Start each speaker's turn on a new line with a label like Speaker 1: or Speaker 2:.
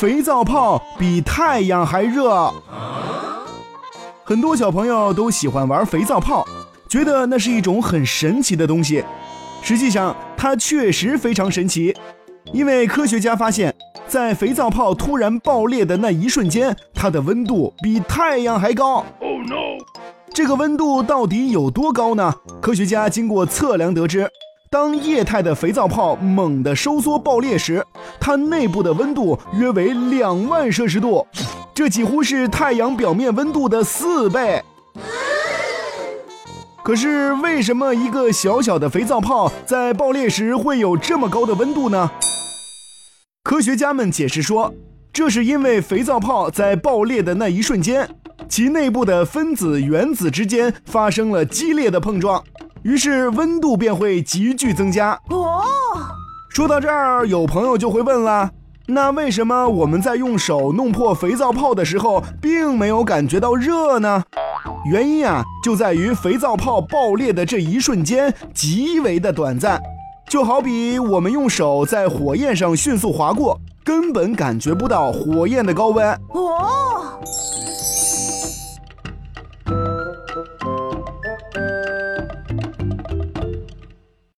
Speaker 1: 肥皂泡比太阳还热。很多小朋友都喜欢玩肥皂泡，觉得那是一种很神奇的东西。实际上，它确实非常神奇，因为科学家发现，在肥皂泡突然爆裂的那一瞬间，它的温度比太阳还高。Oh no！这个温度到底有多高呢？科学家经过测量得知，当液态的肥皂泡猛地收缩爆裂时，它内部的温度约为两万摄氏度。这几乎是太阳表面温度的四倍。可是，为什么一个小小的肥皂泡在爆裂时会有这么高的温度呢？科学家们解释说，这是因为肥皂泡在爆裂的那一瞬间，其内部的分子原子之间发生了激烈的碰撞，于是温度便会急剧增加。哦，说到这儿，有朋友就会问了。那为什么我们在用手弄破肥皂泡的时候，并没有感觉到热呢？原因啊，就在于肥皂泡爆裂的这一瞬间极为的短暂，就好比我们用手在火焰上迅速划过，根本感觉不到火焰的高温。哦。